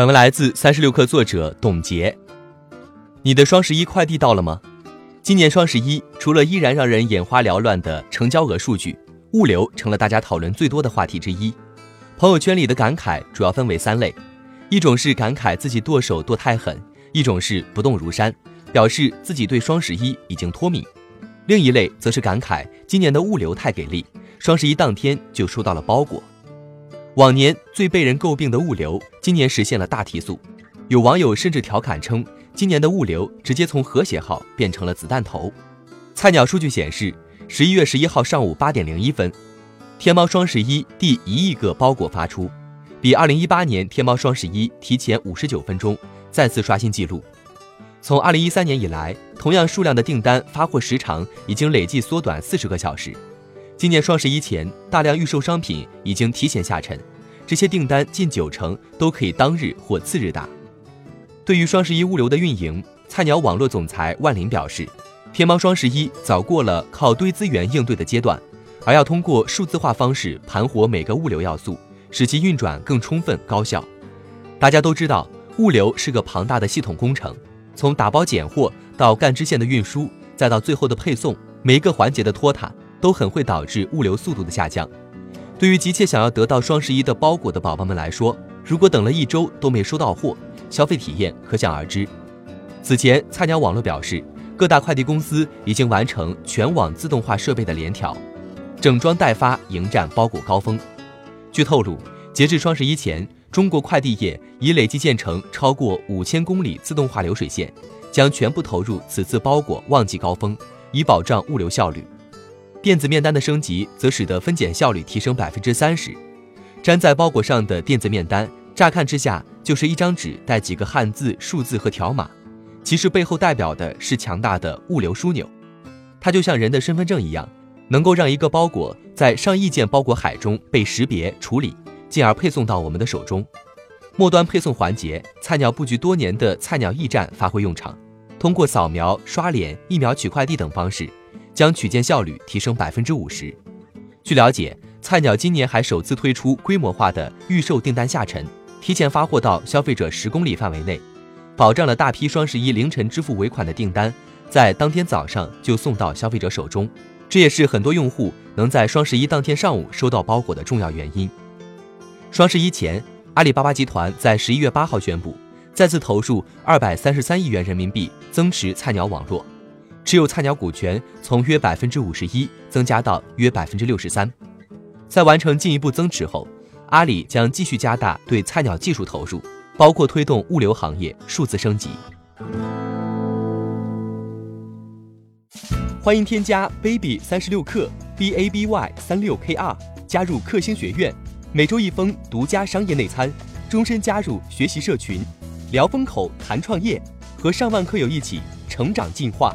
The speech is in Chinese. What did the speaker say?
本文来自三十六氪作者董洁。你的双十一快递到了吗？今年双十一，除了依然让人眼花缭乱的成交额数据，物流成了大家讨论最多的话题之一。朋友圈里的感慨主要分为三类：一种是感慨自己剁手剁太狠；一种是不动如山，表示自己对双十一已经脱敏；另一类则是感慨今年的物流太给力，双十一当天就收到了包裹。往年最被人诟病的物流，今年实现了大提速。有网友甚至调侃称，今年的物流直接从和谐号变成了子弹头。菜鸟数据显示，十一月十一号上午八点零一分，天猫双十一第一亿个包裹发出，比二零一八年天猫双十一提前五十九分钟，再次刷新纪录。从二零一三年以来，同样数量的订单发货时长已经累计缩短四十个小时。今年双十一前，大量预售商品已经提前下沉，这些订单近九成都可以当日或次日达。对于双十一物流的运营，菜鸟网络总裁万林表示，天猫双十一早过了靠堆资源应对的阶段，而要通过数字化方式盘活每个物流要素，使其运转更充分高效。大家都知道，物流是个庞大的系统工程，从打包拣货到干支线的运输，再到最后的配送，每一个环节的拖沓。都很会导致物流速度的下降。对于急切想要得到双十一的包裹的宝宝们来说，如果等了一周都没收到货，消费体验可想而知。此前，菜鸟网络表示，各大快递公司已经完成全网自动化设备的联调，整装待发，迎战包裹高峰。据透露，截至双十一前，中国快递业已累计建成超过五千公里自动化流水线，将全部投入此次包裹旺季高峰，以保障物流效率。电子面单的升级，则使得分拣效率提升百分之三十。粘在包裹上的电子面单，乍看之下就是一张纸带几个汉字、数字和条码，其实背后代表的是强大的物流枢纽。它就像人的身份证一样，能够让一个包裹在上亿件包裹海中被识别处理，进而配送到我们的手中。末端配送环节，菜鸟布局多年的菜鸟驿站发挥用场，通过扫描、刷脸、一秒取快递等方式。将取件效率提升百分之五十。据了解，菜鸟今年还首次推出规模化的预售订单下沉，提前发货到消费者十公里范围内，保障了大批双十一凌晨支付尾款的订单在当天早上就送到消费者手中。这也是很多用户能在双十一当天上午收到包裹的重要原因。双十一前，阿里巴巴集团在十一月八号宣布，再次投入二百三十三亿元人民币增持菜鸟网络。持有菜鸟股权从约百分之五十一增加到约百分之六十三，在完成进一步增持后，阿里将继续加大对菜鸟技术投入，包括推动物流行业数字升级。欢迎添加 baby 三十六克 b a b y 三六 k r 加入克星学院，每周一封独家商业内参，终身加入学习社群，聊风口谈创业，和上万课友一起成长进化。